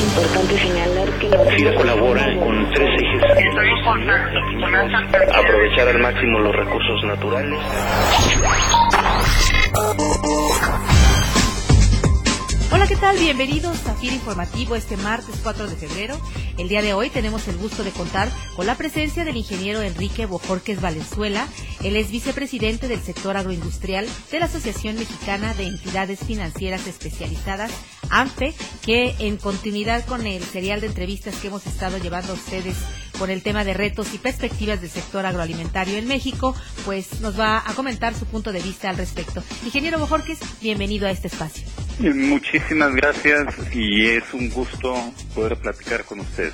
Es importante señalar que la FIRA colabora con tres ejes. Aprovechar al máximo los recursos naturales. Hola, ¿qué tal? Bienvenidos a FIRA Informativo este martes 4 de febrero. El día de hoy tenemos el gusto de contar con la presencia del ingeniero Enrique Bojorques Valenzuela. Él es vicepresidente del sector agroindustrial de la Asociación Mexicana de Entidades Financieras Especializadas, ANFE, que en continuidad con el serial de entrevistas que hemos estado llevando a ustedes con el tema de retos y perspectivas del sector agroalimentario en México, pues nos va a comentar su punto de vista al respecto. Ingeniero Bojorques, bienvenido a este espacio. Muchísimas gracias y es un gusto poder platicar con usted.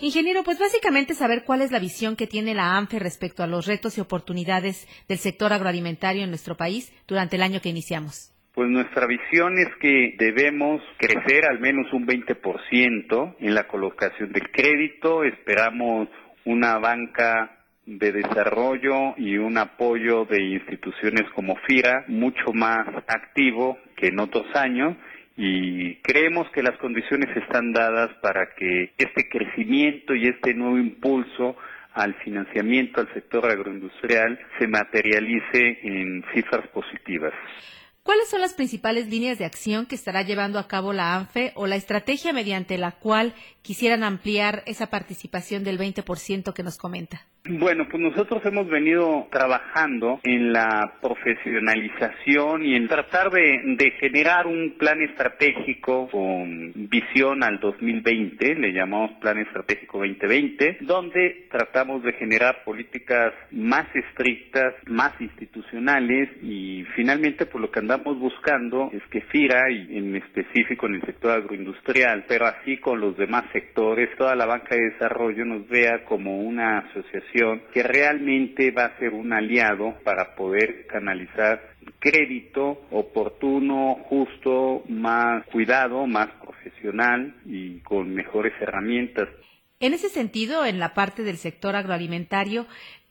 Ingeniero, pues básicamente saber cuál es la visión que tiene la ANFE respecto a los retos y oportunidades del sector agroalimentario en nuestro país durante el año que iniciamos. Pues nuestra visión es que debemos crecer al menos un 20% en la colocación del crédito. Esperamos una banca de desarrollo y un apoyo de instituciones como FIRA mucho más activo que en otros años y creemos que las condiciones están dadas para que este crecimiento y este nuevo impulso al financiamiento al sector agroindustrial se materialice en cifras positivas. ¿Cuáles son las principales líneas de acción que estará llevando a cabo la ANFE o la estrategia mediante la cual quisieran ampliar esa participación del 20% que nos comenta? Bueno, pues nosotros hemos venido trabajando en la profesionalización y en tratar de, generar un plan estratégico con visión al 2020, le llamamos Plan Estratégico 2020, donde tratamos de generar políticas más estrictas, más institucionales y finalmente pues lo que andamos buscando es que FIRA y en específico en el sector agroindustrial, pero así con los demás sectores, toda la banca de desarrollo nos vea como una asociación que realmente va a ser un aliado para poder canalizar crédito oportuno, justo, más cuidado, más profesional y con mejores herramientas. En ese sentido, en la parte del sector agroalimentario,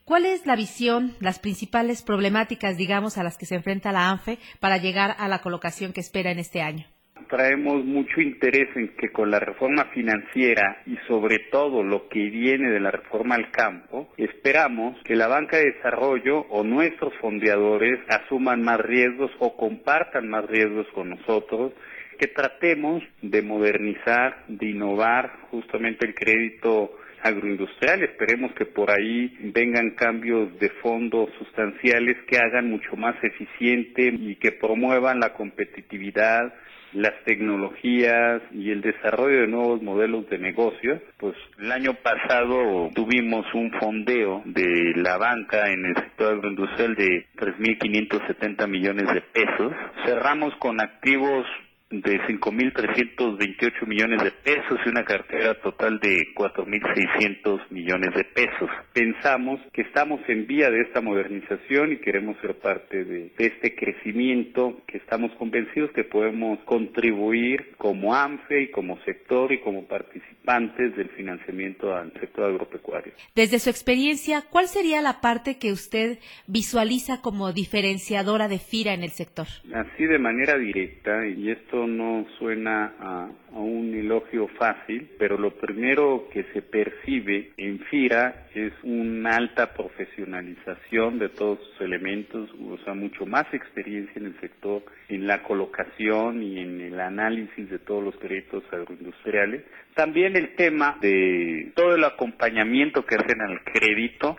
¿Cuál es la visión, las principales problemáticas, digamos, a las que se enfrenta la ANFE para llegar a la colocación que espera en este año? traemos mucho interés en que con la reforma financiera y sobre todo lo que viene de la reforma al campo, esperamos que la banca de desarrollo o nuestros fondeadores asuman más riesgos o compartan más riesgos con nosotros que tratemos de modernizar, de innovar justamente el crédito agroindustrial. Esperemos que por ahí vengan cambios de fondo sustanciales que hagan mucho más eficiente y que promuevan la competitividad, las tecnologías y el desarrollo de nuevos modelos de negocio, pues el año pasado tuvimos un fondeo de la banca en el sector agroindustrial de 3.570 millones de pesos. Cerramos con activos de 5.328 millones de pesos y una cartera total de 4.600 millones de pesos. Pensamos que estamos en vía de esta modernización y queremos ser parte de, este crecimiento que estamos convencidos que podemos contribuir como ANFE y como sector y como participantes del financiamiento al sector agropecuario. Desde su experiencia, ¿cuál sería la parte que usted visualiza como diferenciadora de FIRA en el sector? Así de manera directa, y esto no suena a, un elogio fácil, pero lo primero que se percibe en FIRA es una alta profesionalización de todos sus elementos, o sea, mucho más experiencia en el sector, en la colocación y en el análisis de todos los créditos agroindustriales. También el tema de todo el acompañamiento que hacen al crédito,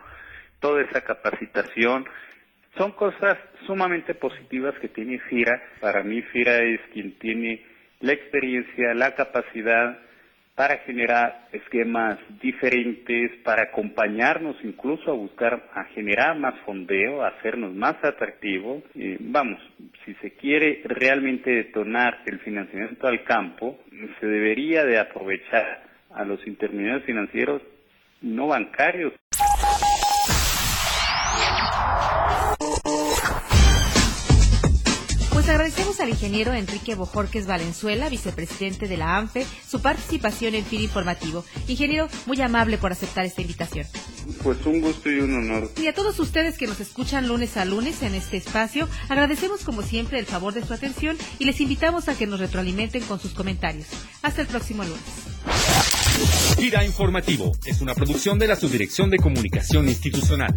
toda esa capacitación, son cosas sumamente positivas que tiene FIRA. Para mí FIRA es quien tiene la experiencia, la capacidad para generar esquemas diferentes, para acompañarnos incluso a buscar, a generar más fondeo, a hacernos más atractivos. vamos, si se quiere realmente detonar el financiamiento al campo, se debería de aprovechar a los intermediarios financieros no bancarios. Agradecemos al ingeniero Enrique Bojorques Valenzuela, vicepresidente de la ANFE, su participación en FIR Informativo. Ingeniero, muy amable por aceptar esta invitación. Pues un gusto y un honor. Y a todos ustedes que nos escuchan lunes a lunes en este espacio, agradecemos como siempre el favor de su atención y les invitamos a que nos retroalimenten con sus comentarios. Hasta el próximo lunes. Gira Informativo es una producción de la Subdirección de Comunicación Institucional.